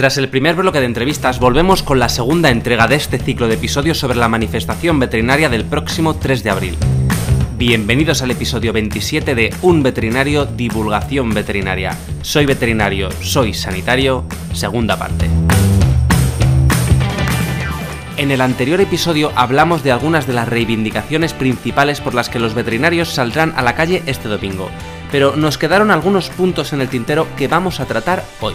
Tras el primer bloque de entrevistas, volvemos con la segunda entrega de este ciclo de episodios sobre la manifestación veterinaria del próximo 3 de abril. Bienvenidos al episodio 27 de Un veterinario, divulgación veterinaria. Soy veterinario, soy sanitario, segunda parte. En el anterior episodio hablamos de algunas de las reivindicaciones principales por las que los veterinarios saldrán a la calle este domingo, pero nos quedaron algunos puntos en el tintero que vamos a tratar hoy.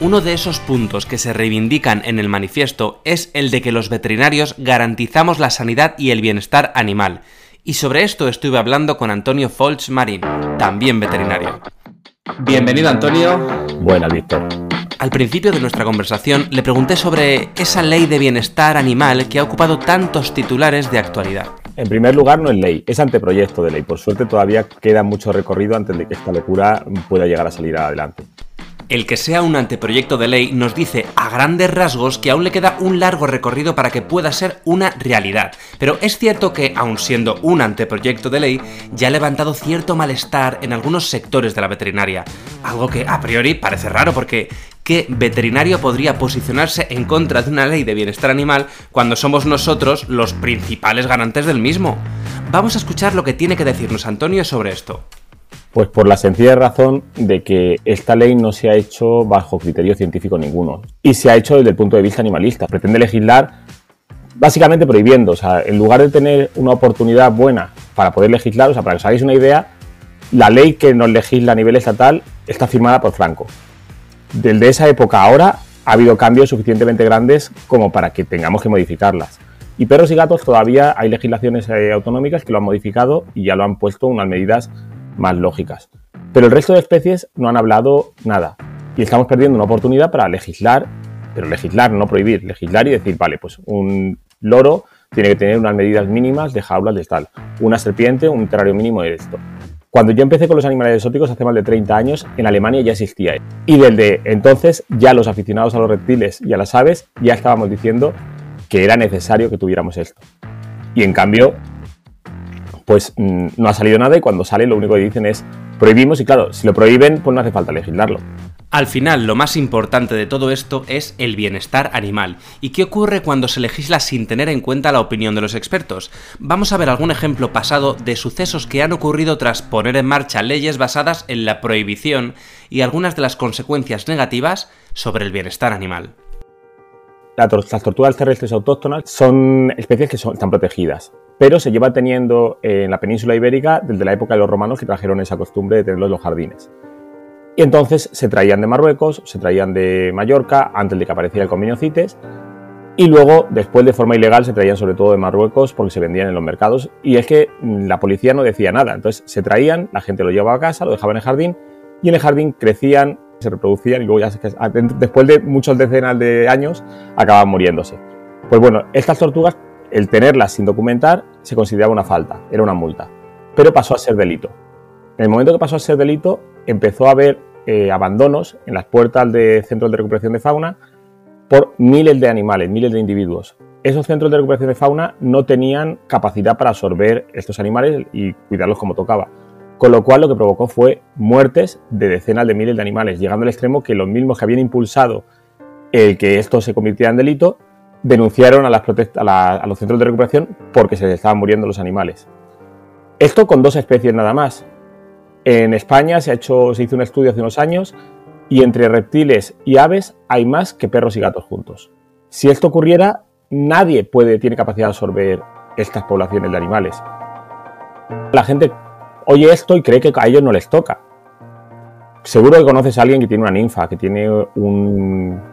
Uno de esos puntos que se reivindican en el manifiesto es el de que los veterinarios garantizamos la sanidad y el bienestar animal. Y sobre esto estuve hablando con Antonio Folch Marín, también veterinario. Bienvenido Antonio. Buena, Víctor. Al principio de nuestra conversación le pregunté sobre esa ley de bienestar animal que ha ocupado tantos titulares de actualidad. En primer lugar, no es ley, es anteproyecto de ley. Por suerte todavía queda mucho recorrido antes de que esta locura pueda llegar a salir adelante. El que sea un anteproyecto de ley nos dice a grandes rasgos que aún le queda un largo recorrido para que pueda ser una realidad. Pero es cierto que, aun siendo un anteproyecto de ley, ya ha levantado cierto malestar en algunos sectores de la veterinaria. Algo que a priori parece raro porque ¿qué veterinario podría posicionarse en contra de una ley de bienestar animal cuando somos nosotros los principales garantes del mismo? Vamos a escuchar lo que tiene que decirnos Antonio sobre esto. Pues por la sencilla razón de que esta ley no se ha hecho bajo criterio científico ninguno y se ha hecho desde el punto de vista animalista. Pretende legislar básicamente prohibiendo, o sea, en lugar de tener una oportunidad buena para poder legislar, o sea, para que os hagáis una idea, la ley que nos legisla a nivel estatal está firmada por Franco. Desde esa época ahora ha habido cambios suficientemente grandes como para que tengamos que modificarlas. Y perros y gatos todavía hay legislaciones eh, autonómicas que lo han modificado y ya lo han puesto unas medidas más lógicas. Pero el resto de especies no han hablado nada. Y estamos perdiendo una oportunidad para legislar, pero legislar, no prohibir, legislar y decir, vale, pues un loro tiene que tener unas medidas mínimas de jaulas de tal, una serpiente, un terrario mínimo de esto. Cuando yo empecé con los animales exóticos hace más de 30 años, en Alemania ya existía. Y desde entonces ya los aficionados a los reptiles y a las aves ya estábamos diciendo que era necesario que tuviéramos esto. Y en cambio, pues mm, no ha salido nada y cuando sale lo único que dicen es prohibimos y claro, si lo prohíben pues no hace falta legislarlo. Al final, lo más importante de todo esto es el bienestar animal. ¿Y qué ocurre cuando se legisla sin tener en cuenta la opinión de los expertos? Vamos a ver algún ejemplo pasado de sucesos que han ocurrido tras poner en marcha leyes basadas en la prohibición y algunas de las consecuencias negativas sobre el bienestar animal. Las tortugas terrestres autóctonas son especies que están protegidas pero se lleva teniendo en la península ibérica desde la época de los romanos que trajeron esa costumbre de tenerlos en los jardines. Y entonces se traían de Marruecos, se traían de Mallorca antes de que apareciera el convenio CITES y luego, después de forma ilegal, se traían sobre todo de Marruecos porque se vendían en los mercados. Y es que la policía no decía nada. Entonces se traían, la gente lo llevaba a casa, lo dejaban en el jardín y en el jardín crecían, se reproducían y luego ya después de muchos decenas de años acababan muriéndose. Pues bueno, estas tortugas el tenerlas sin documentar se consideraba una falta, era una multa, pero pasó a ser delito. En el momento que pasó a ser delito, empezó a haber eh, abandonos en las puertas de centros de recuperación de fauna por miles de animales, miles de individuos. Esos centros de recuperación de fauna no tenían capacidad para absorber estos animales y cuidarlos como tocaba. Con lo cual lo que provocó fue muertes de decenas de miles de animales, llegando al extremo que los mismos que habían impulsado el que esto se convirtiera en delito denunciaron a, las a, los centros de recuperación porque se les estaban muriendo los animales. Esto con dos especies nada más. En España se, hizo un estudio hace unos años y entre reptiles y aves hay más que perros y gatos juntos. Si esto ocurriera, nadie puede, tiene capacidad de absorber estas poblaciones de animales. La gente oye esto y cree que a ellos no les toca. Seguro que conoces a alguien que tiene una ninfa, que tiene un,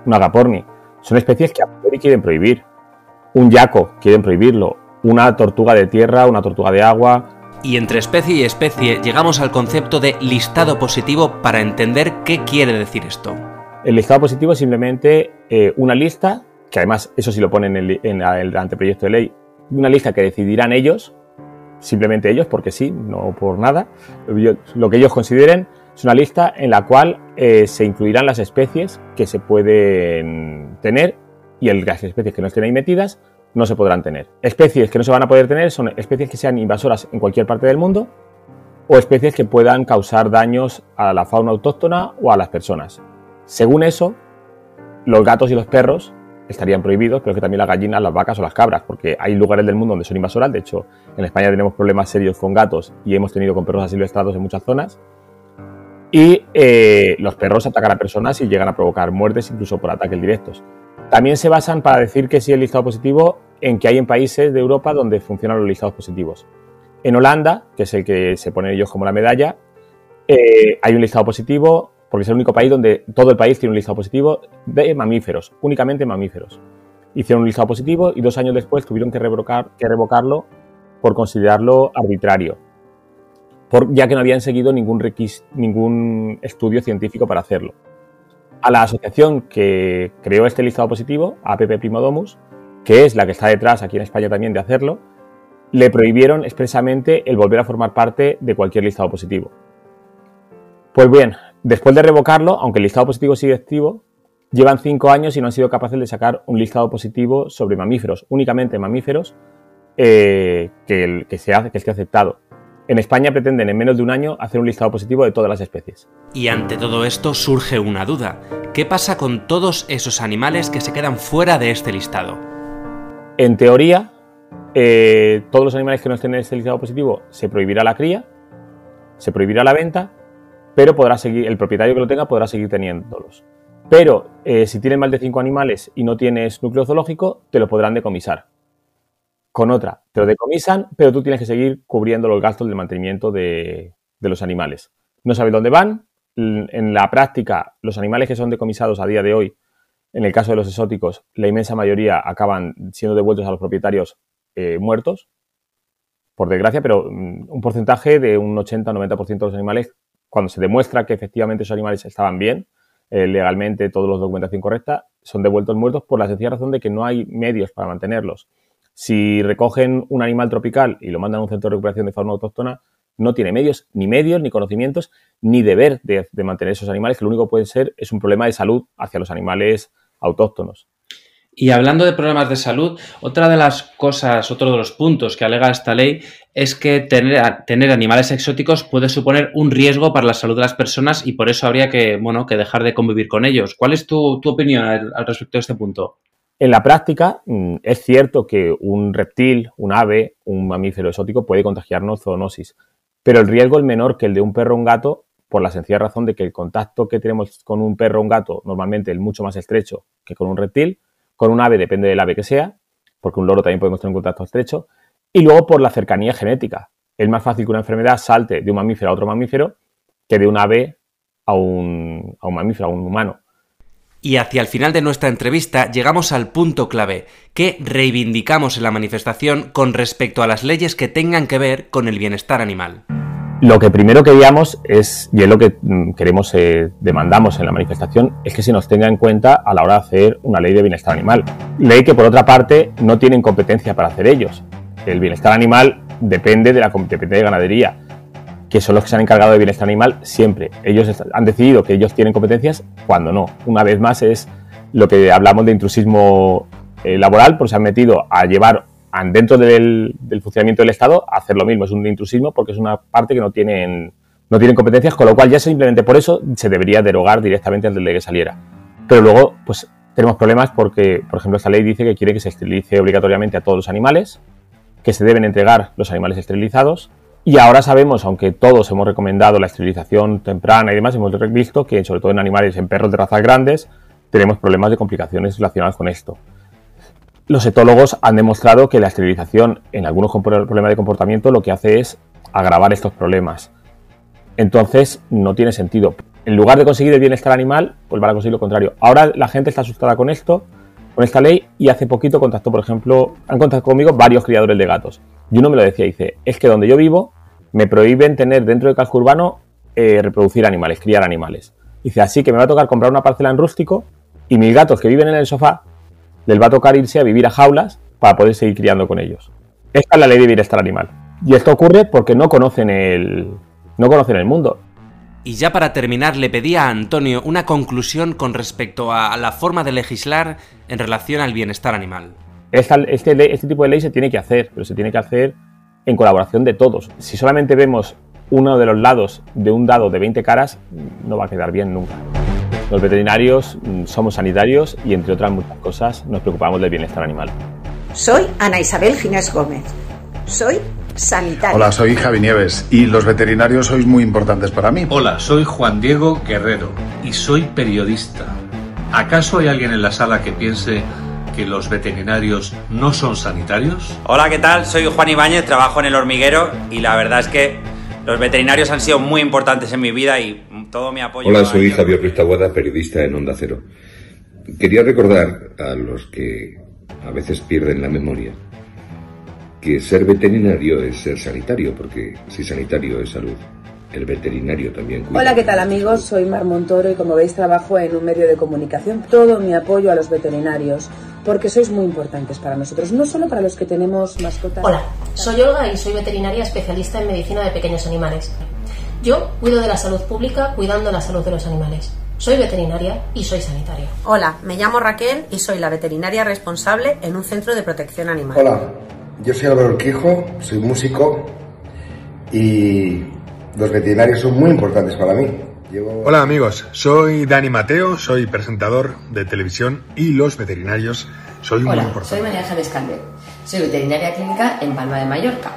un. Son especies que a priori quieren prohibir. Un yaco quieren prohibirlo. Una tortuga de tierra, una tortuga de agua. Y entre especie y especie llegamos al concepto de listado positivo para entender qué quiere decir esto. El listado positivo es simplemente eh, una lista, que además eso sí lo ponen en el, en el anteproyecto de ley, una lista que decidirán ellos, simplemente ellos, porque sí, no por nada, lo que ellos consideren es una lista en la cual eh, se incluirán las especies que se pueden tener y las especies que no estén ahí metidas no se podrán tener. Especies que no se van a poder tener son especies que sean invasoras en cualquier parte del mundo o especies que puedan causar daños a la fauna autóctona o a las personas. Según eso, los gatos y los perros estarían prohibidos, pero que también las gallinas, las vacas o las cabras, porque hay lugares del mundo donde son invasoras. De hecho, en España tenemos problemas serios con gatos y hemos tenido con perros asilvestrados en muchas zonas. Y eh, los perros atacan a personas y llegan a provocar muertes incluso por ataques directos. También se basan para decir que sí el listado positivo en que hay en países de Europa donde funcionan los listados positivos. En Holanda, que es el que se pone ellos como la medalla, eh, hay un listado positivo porque es el único país donde todo el país tiene un listado positivo de mamíferos, únicamente mamíferos. Hicieron un listado positivo y dos años después tuvieron que, que revocarlo por considerarlo arbitrario, ya que no habían seguido ningún, ningún estudio científico para hacerlo. A la asociación que creó este listado positivo, APP Primodomus, que es la que está detrás aquí en España también de hacerlo, le prohibieron expresamente el volver a formar parte de cualquier listado positivo. Pues bien, Después de revocarlo, aunque el listado positivo sigue activo, llevan cinco años y no han sido capaces de sacar un listado positivo sobre mamíferos, únicamente mamíferos, eh, que, que, se que esté aceptado. En España pretenden en menos de un año hacer un listado positivo de todas las especies. Y ante todo esto surge una duda. ¿Qué pasa con todos esos animales que se quedan fuera de este listado? En teoría, eh, todos los animales que no estén en este listado positivo se prohibirá la cría, se prohibirá la venta pero podrá seguir, el propietario que lo tenga podrá seguir teniéndolos. Pero eh, si tienes más de 5 animales y no tienes núcleo zoológico, te lo podrán decomisar. Con otra, te lo decomisan, pero tú tienes que seguir cubriendo los gastos del mantenimiento de, los animales. No sabes dónde van. En la práctica, los animales que son decomisados a día de hoy, en el caso de los exóticos, la inmensa mayoría acaban siendo devueltos a los propietarios eh, muertos, por desgracia, pero mm, un porcentaje de un 80-90% de los animales cuando se demuestra que efectivamente esos animales estaban bien, eh, legalmente, todos los documentación correcta, son devueltos muertos por la sencilla razón de que no hay medios para mantenerlos. Si recogen un animal tropical y lo mandan a un centro de recuperación de fauna autóctona, no tiene medios, ni medios, ni conocimientos, ni deber de, mantener esos animales, que lo único que puede ser es un problema de salud hacia los animales autóctonos. Y hablando de problemas de salud, otra de las cosas, otro de los puntos que alega esta ley es que tener, tener animales exóticos puede suponer un riesgo para la salud de las personas y por eso habría que, bueno, que dejar de convivir con ellos. ¿Cuál es tu, opinión al, respecto de este punto? En la práctica, mm, es cierto que un reptil, un ave, un mamífero exótico puede contagiarnos zoonosis, pero el riesgo es menor que el de un perro o un gato por la sencilla razón de que el contacto que tenemos con un perro o un gato normalmente es mucho más estrecho que con un reptil con un ave depende del ave que sea, porque un loro también podemos tener un contacto estrecho, y luego por la cercanía genética. Es más fácil que una enfermedad salte de un mamífero a otro mamífero que de un ave a un, a un mamífero, a un humano. Y hacia el final de nuestra entrevista llegamos al punto clave, que reivindicamos en la manifestación con respecto a las leyes que tengan que ver con el bienestar animal. Lo que primero queríamos es, y es lo que mm, queremos, eh, demandamos en la manifestación, es que se nos tenga en cuenta a la hora de hacer una ley de bienestar animal. Ley que, por otra parte, no tienen competencia para hacer ellos. El bienestar animal depende de la competencia de ganadería, que son los que se han encargado de bienestar animal siempre. Ellos han decidido que ellos tienen competencias cuando no. Una vez más es lo que hablamos de intrusismo eh, laboral, porque se han metido a llevar dentro del, funcionamiento del Estado hacer lo mismo. Es un intrusismo porque es una parte que no tienen, no tienen competencias, con lo cual ya simplemente por eso se debería derogar directamente antes de que saliera. Pero luego, pues tenemos problemas porque, por ejemplo, esta ley dice que quiere que se esterilice obligatoriamente a todos los animales, que se deben entregar los animales esterilizados. Y ahora sabemos, aunque todos hemos recomendado la esterilización temprana y demás, hemos visto que, sobre todo en animales, en perros de razas grandes, tenemos problemas de complicaciones relacionadas con esto los etólogos han demostrado que la esterilización en algunos problemas de comportamiento lo que hace es agravar estos problemas. Entonces no tiene sentido. En lugar de conseguir el bienestar animal, pues van a conseguir lo contrario. Ahora la gente está asustada con esto, con esta ley, y hace poquito contactó, por ejemplo, han contactado conmigo varios criadores de gatos. Y uno me lo decía, dice, es que donde yo vivo me prohíben tener dentro del casco urbano eh, reproducir animales, criar animales. Dice, así que me va a tocar comprar una parcela en rústico y mis gatos que viven en el sofá les va a tocar irse a vivir a jaulas para poder seguir criando con ellos. Esta es la ley de bienestar animal. Y esto ocurre porque no conocen el, no conocen el mundo. Y ya para terminar, le pedí a Antonio una conclusión con respecto a la forma de legislar en relación al bienestar animal. este, este tipo de ley se tiene que hacer, pero se tiene que hacer en colaboración de todos. Si solamente vemos uno de los lados de un dado de 20 caras, no va a quedar bien nunca. Los veterinarios mm, somos sanitarios y entre otras muchas cosas nos preocupamos del bienestar animal. Soy Ana Isabel Ginés Gómez. Soy sanitaria. Hola, soy Javi Nieves y los veterinarios sois muy importantes para mí. Hola, soy Juan Diego Guerrero y soy periodista. ¿Acaso hay alguien en la sala que piense que los veterinarios no son sanitarios? Hola, ¿qué tal? Soy Juan Ibáñez, trabajo en el hormiguero y la verdad es que los veterinarios han sido muy importantes en mi vida y todo mi apoyo. Hola, soy Javier Pristaguada, periodista en Onda Cero. Quería recordar a los que a veces pierden la memoria que ser veterinario es ser sanitario, porque si sanitario es salud, el veterinario también cuida. Hola, ¿qué tal amigos? Soy Mar Montoro y como veis trabajo en un medio de comunicación. Todo mi apoyo a los veterinarios, porque sois muy importantes para nosotros, no solo para los que tenemos mascotas. Hola, soy Olga y soy veterinaria especialista en medicina de pequeños animales. Yo cuido de la salud pública cuidando la salud de los animales. Soy veterinaria y soy sanitaria. Hola, me llamo Raquel y soy la veterinaria responsable en un centro de protección animal. Hola, yo soy Álvaro Quijo, soy músico y los veterinarios son muy importantes para mí. Hola amigos, soy Dani Mateo, soy presentador de televisión y los veterinarios soy muy importantes. Soy María Ángeles Calder, soy veterinaria clínica en Palma de Mallorca.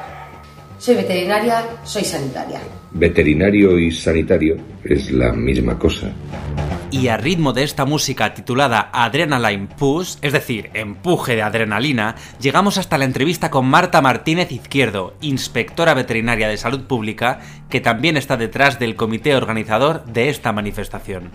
Soy veterinaria, soy sanitaria. Veterinario y sanitario es la misma cosa. Y a ritmo de esta música titulada Adrenaline Push, es decir, empuje de adrenalina, llegamos hasta la entrevista con Marta Martínez Izquierdo, inspectora veterinaria de salud pública, que también está detrás del comité organizador de esta manifestación.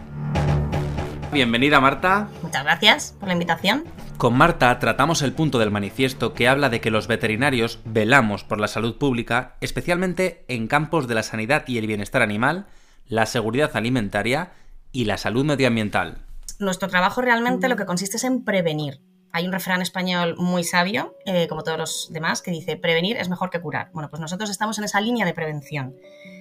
Bienvenida Marta. Muchas gracias por la invitación. Con Marta tratamos el punto del manifiesto que habla de que los veterinarios velamos por la salud pública, especialmente en campos de la sanidad y el bienestar animal, la seguridad alimentaria y la salud medioambiental. Nuestro trabajo realmente lo que consiste es en prevenir. Hay un refrán español muy sabio, eh, como todos los demás, que dice, prevenir es mejor que curar. Bueno, pues nosotros estamos en esa línea de prevención.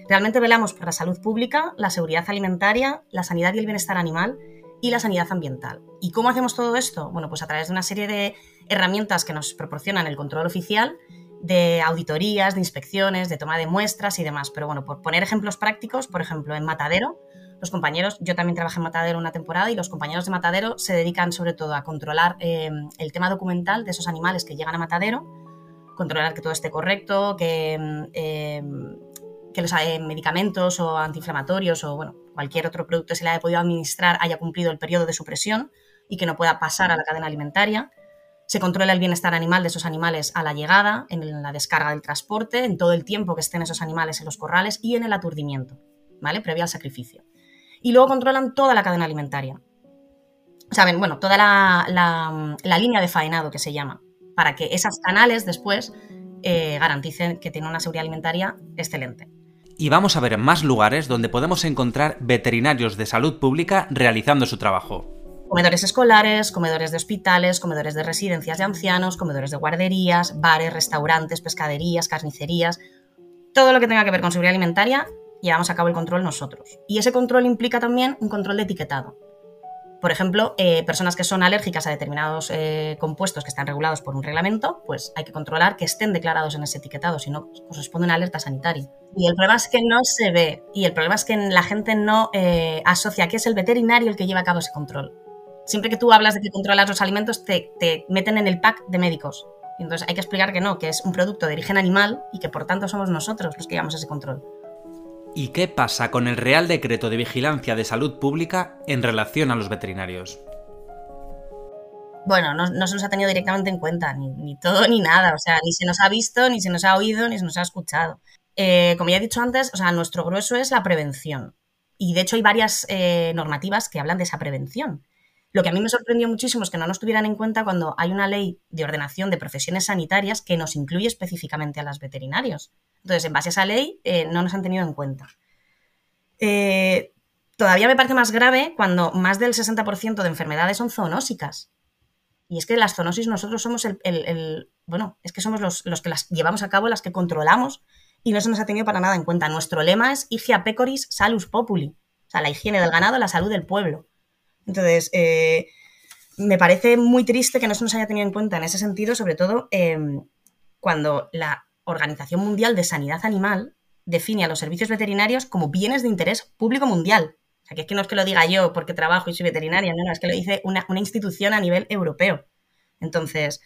Realmente velamos por la salud pública, la seguridad alimentaria, la sanidad y el bienestar animal y la sanidad ambiental. ¿Y cómo hacemos todo esto? Bueno, pues a través de una serie de herramientas que nos proporcionan el control oficial, de auditorías, de inspecciones, de toma de muestras y demás. Pero bueno, por poner ejemplos prácticos, por ejemplo, en Matadero, los compañeros, yo también trabajé en Matadero una temporada y los compañeros de Matadero se dedican sobre todo a controlar eh, el tema documental de esos animales que llegan a Matadero, controlar que todo esté correcto, que, eh, que los eh, medicamentos o antiinflamatorios o bueno, cualquier otro producto que se le haya podido administrar haya cumplido el periodo de supresión y que no pueda pasar a la cadena alimentaria. Se controla el bienestar animal de esos animales a la llegada, en la descarga del transporte, en todo el tiempo que estén esos animales en los corrales y en el aturdimiento, ¿vale? Previo al sacrificio y luego controlan toda la cadena alimentaria. Saben, bueno, toda la, línea de faenado que se llama, para que esas canales después eh, garanticen que tienen una seguridad alimentaria excelente. Y vamos a ver más lugares donde podemos encontrar veterinarios de salud pública realizando su trabajo. Comedores escolares, comedores de hospitales, comedores de residencias de ancianos, comedores de guarderías, bares, restaurantes, pescaderías, carnicerías, todo lo que tenga que ver con seguridad alimentaria llevamos a cabo el control nosotros. Y ese control implica también un control de etiquetado. Por ejemplo, eh, personas que son alérgicas a determinados eh, compuestos que están regulados por un reglamento, pues hay que controlar que estén declarados en ese etiquetado, si no, corresponde una alerta sanitaria. Y el problema es que no se ve, y el problema es que la gente no eh, asocia que es el veterinario el que lleva a cabo ese control. Siempre que tú hablas de que controlas los alimentos, te, te meten en el pack de médicos. entonces hay que explicar que no, que es un producto de origen animal y que por tanto somos nosotros los que llevamos ese control. ¿Y qué pasa con el Real Decreto de Vigilancia de Salud Pública en relación a los veterinarios? Bueno, no, se nos ha tenido directamente en cuenta, ni, todo ni nada. O sea, ni se nos ha visto, ni se nos ha oído, ni se nos ha escuchado. Eh, como ya he dicho antes, o sea, nuestro grueso es la prevención. Y de hecho hay varias eh, normativas que hablan de esa prevención. Lo que a mí me sorprendió muchísimo es que no nos tuvieran en cuenta cuando hay una ley de ordenación de profesiones sanitarias que nos incluye específicamente a los veterinarios. Entonces, en base a esa ley, eh, no nos han tenido en cuenta. Eh, todavía me parece más grave cuando más del 60% de enfermedades son zoonósicas. Y es que las zoonosis nosotros somos el, bueno, es que somos los, que las llevamos a cabo, las que controlamos y no se nos ha tenido para nada en cuenta. Nuestro lema es Higia pecoris salus populi, o sea, la higiene del ganado, la salud del pueblo. Entonces, eh, me parece muy triste que no se nos haya tenido en cuenta en ese sentido, sobre todo cuando la Organización Mundial de Sanidad Animal define a los servicios veterinarios como bienes de interés público mundial. sea, que es que no es que lo diga yo porque trabajo y soy veterinaria, no, no, es que lo dice una, una institución a nivel europeo. Entonces,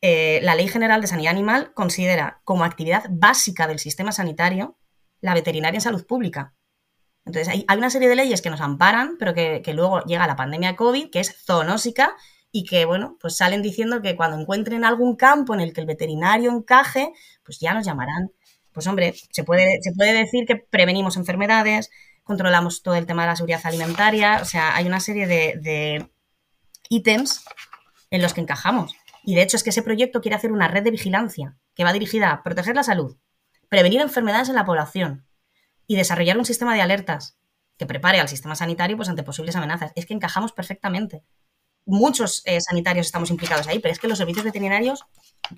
eh, la Ley General de Sanidad Animal considera como actividad básica del sistema sanitario la veterinaria en salud pública. Entonces, hay, hay una serie de leyes que nos amparan, pero que, luego llega la pandemia COVID, que es zoonósica, y que, bueno, pues salen diciendo que cuando encuentren algún campo en el que el veterinario encaje, pues ya nos llamarán. Pues hombre, se puede, se puede decir que prevenimos enfermedades, controlamos todo el tema de la seguridad alimentaria, o sea, hay una serie de, de ítems en los que encajamos. Y de hecho es que ese proyecto quiere hacer una red de vigilancia que va dirigida a proteger la salud, prevenir enfermedades en la población y desarrollar un sistema de alertas que prepare al sistema sanitario pues, ante posibles amenazas. Es que encajamos perfectamente. Muchos eh, sanitarios estamos implicados ahí, pero es que los servicios veterinarios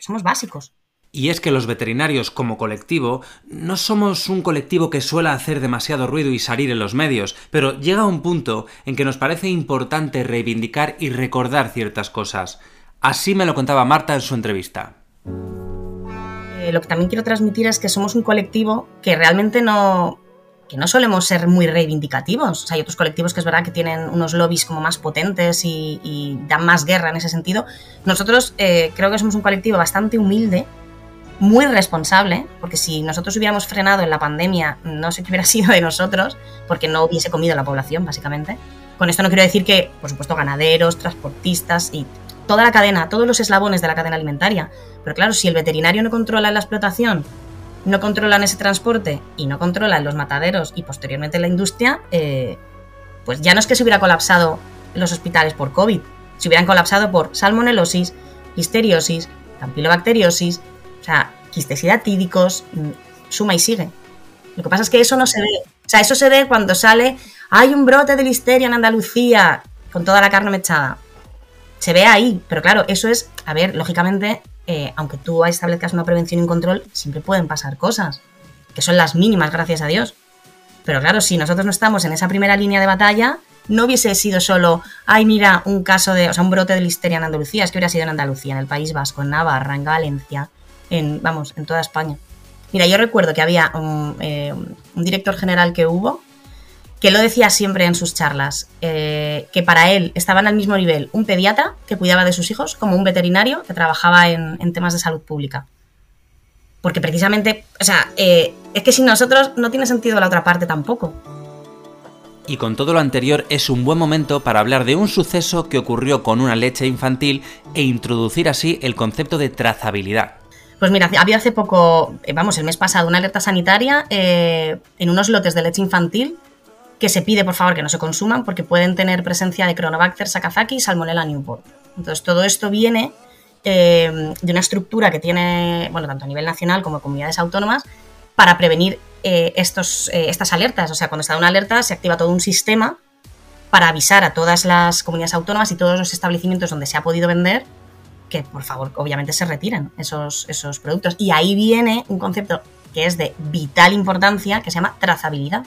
somos básicos. Y es que los veterinarios como colectivo no somos un colectivo que suele hacer demasiado ruido y salir en los medios, pero llega un punto en que nos parece importante reivindicar y recordar ciertas cosas. Así me lo contaba Marta en su entrevista. Eh, lo que también quiero transmitir es que somos un colectivo que realmente no, no solemos ser muy reivindicativos. Hay otros colectivos que es verdad que tienen unos lobbies como más potentes y, y dan más guerra en ese sentido. Nosotros eh, creo que somos un colectivo bastante humilde, muy responsable, porque si nosotros hubiéramos frenado en la pandemia, no sé qué hubiera sido de nosotros, porque no hubiese comido la población, básicamente. Con esto no quiero decir que, por supuesto, ganaderos, transportistas y toda la cadena, todos los eslabones de la cadena alimentaria. Pero claro, si el veterinario no controla la explotación, no controlan ese transporte y no controlan los mataderos y posteriormente la industria, eh, pues ya no es que se hubiera colapsado los hospitales por COVID, se hubieran colapsado por salmonelosis, listeriosis, campilobacteriosis, o sea, quistecida tídicos, mm, suma y sigue. Lo que pasa es que eso no se ve. O sea, eso se ve cuando sale, hay un brote de listeria en Andalucía con toda la carne mechada. Se ve ahí, pero claro, eso es, a ver, lógicamente, eh, aunque tú establezcas una prevención y un control, siempre pueden pasar cosas, que son las mínimas, gracias a Dios. Pero claro, si nosotros no estamos en esa primera línea de batalla, no hubiese sido solo, ay, mira, un caso de, o sea, un brote de listeria en Andalucía, es que hubiera sido en Andalucía, en el País Vasco, en Navarra, en Valencia, en, vamos, en toda España. Mira, yo recuerdo que había un, eh, un director general que hubo que lo decía siempre en sus charlas, eh, que para él estaban al mismo nivel un pediatra que cuidaba de sus hijos como un veterinario que trabajaba en, en temas de salud pública. Porque precisamente, o sea, eh, es que sin nosotros no tiene sentido la otra parte tampoco. Y con todo lo anterior es un buen momento para hablar de un suceso que ocurrió con una leche infantil e introducir así el concepto de trazabilidad. Pues mira, había hace poco, eh, vamos, el mes pasado, una alerta sanitaria eh, en unos lotes de leche infantil que se pide por favor que no se consuman porque pueden tener presencia de Cronobacter sakazaki y Salmonella newport. Entonces todo esto viene eh, de una estructura que tiene, bueno, tanto a nivel nacional como comunidades autónomas para prevenir eh, estos, eh, estas alertas. O sea, cuando está una alerta se activa todo un sistema para avisar a todas las comunidades autónomas y todos los establecimientos donde se ha podido vender que por favor obviamente se retiren esos, esos productos. Y ahí viene un concepto que es de vital importancia que se llama trazabilidad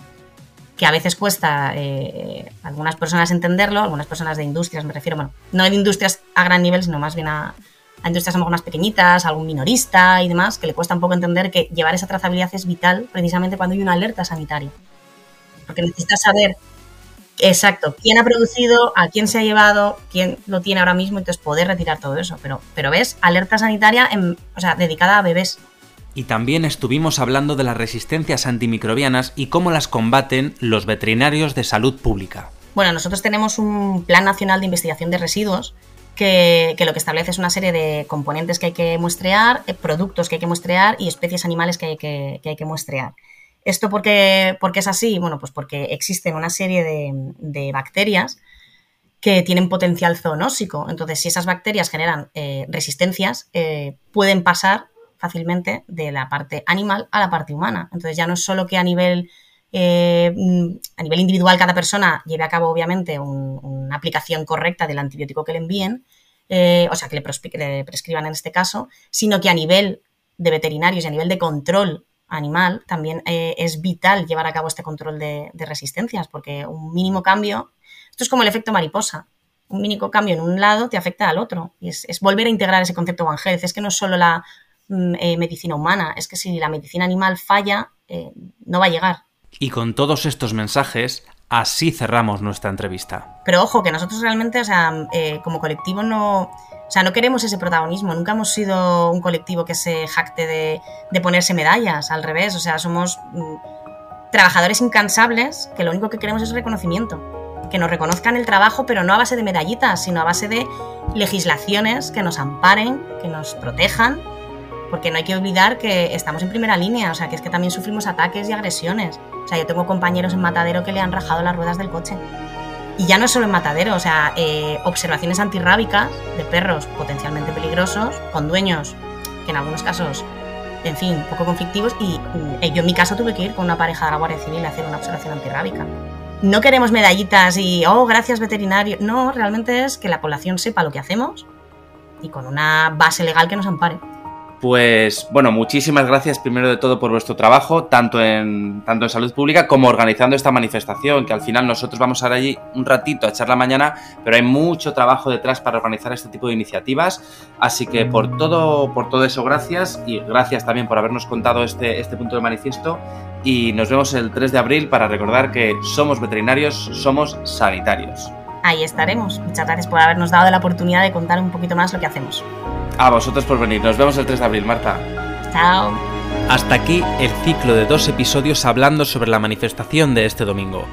que a veces cuesta eh, algunas personas entenderlo, algunas personas de industrias, me refiero, bueno, no de industrias a gran nivel, sino más bien a, industrias a lo mejor más pequeñitas, a algún minorista y demás, que le cuesta un poco entender que llevar esa trazabilidad es vital precisamente cuando hay una alerta sanitaria. Porque necesitas saber exacto quién ha producido, a quién se ha llevado, quién lo tiene ahora mismo, entonces poder retirar todo eso. Pero, pero ves, alerta sanitaria, en, o sea, dedicada a bebés. Y también estuvimos hablando de las resistencias antimicrobianas y cómo las combaten los veterinarios de salud pública. Bueno, nosotros tenemos un Plan Nacional de Investigación de Residuos que, que, lo que establece es una serie de componentes que hay que muestrear, eh, productos que hay que muestrear y especies animales que hay que, que, hay que muestrear. ¿Esto por qué, es así? Bueno, pues porque existen una serie de, de bacterias que tienen potencial zoonósico. Entonces, si esas bacterias generan eh, resistencias, eh, pueden pasar fácilmente de la parte animal a la parte humana. Entonces ya no es solo que a nivel, eh, a nivel individual cada persona lleve a cabo obviamente un, una aplicación correcta del antibiótico que le envíen, eh, o sea, que le, prescriban en este caso, sino que a nivel de veterinarios y a nivel de control animal también eh, es vital llevar a cabo este control de, de resistencias, porque un mínimo cambio, esto es como el efecto mariposa, un mínimo cambio en un lado te afecta al otro. Y es, es, volver a integrar ese concepto One Health. Es que no es solo la eh, medicina humana. Es que si la medicina animal falla, eh, no va a llegar. Y con todos estos mensajes, así cerramos nuestra entrevista. Pero ojo, que nosotros realmente, o sea, eh, como colectivo no, o sea, no queremos ese protagonismo. Nunca hemos sido un colectivo que se jacte de, de ponerse medallas, al revés. O sea, somos mm, trabajadores incansables que lo único que queremos es reconocimiento. Que nos reconozcan el trabajo, pero no a base de medallitas, sino a base de legislaciones que nos amparen, que nos protejan porque no hay que olvidar que estamos en primera línea, o sea, que es que también sufrimos ataques y agresiones. O sea, yo tengo compañeros en Matadero que le han rajado las ruedas del coche. Y ya no solo en Matadero, o sea, eh, observaciones antirrábicas de perros potencialmente peligrosos, con dueños que en algunos casos, en fin, poco conflictivos, y eh, yo en mi caso tuve que ir con una pareja de la Guardia Civil a hacer una observación antirrábica. No queremos medallitas y, oh, gracias veterinario. No, realmente es que la población sepa lo que hacemos y con una base legal que nos ampare. Pues bueno, muchísimas gracias primero de todo por vuestro trabajo, tanto en, tanto en salud pública como organizando esta manifestación, que al final nosotros vamos a ir allí un ratito a echar la mañana, pero hay mucho trabajo detrás para organizar este tipo de iniciativas. Así que por todo, por todo eso, gracias y gracias también por habernos contado este, este punto de manifiesto. Y nos vemos el 3 de abril para recordar que somos veterinarios, somos sanitarios. Ahí estaremos. Muchas gracias por habernos dado la oportunidad de contar un poquito más lo que hacemos. A vosotros por venir. Nos vemos el 3 de abril, Marta. Chao. Hasta aquí el ciclo de dos episodios hablando sobre la manifestación de este domingo.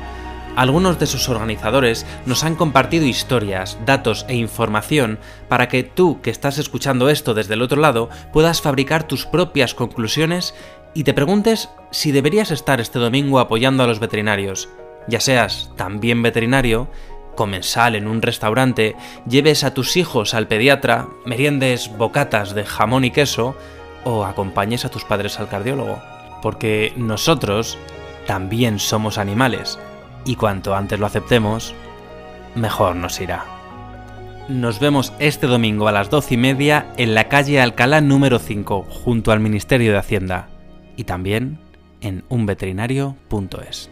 Algunos de sus organizadores nos han compartido historias, datos e información para que tú que estás escuchando esto desde el otro lado puedas fabricar tus propias conclusiones y te preguntes si deberías estar este domingo apoyando a los veterinarios, ya seas también veterinario comensal en un restaurante, lleves a tus hijos al pediatra, meriendes bocatas de jamón y queso o acompañes a tus padres al cardiólogo. Porque nosotros también somos animales y cuanto antes lo aceptemos, mejor nos irá. Nos vemos este domingo a las doce y media en la calle Alcalá número 5, junto al Ministerio de Hacienda, y también en unveterinario.es.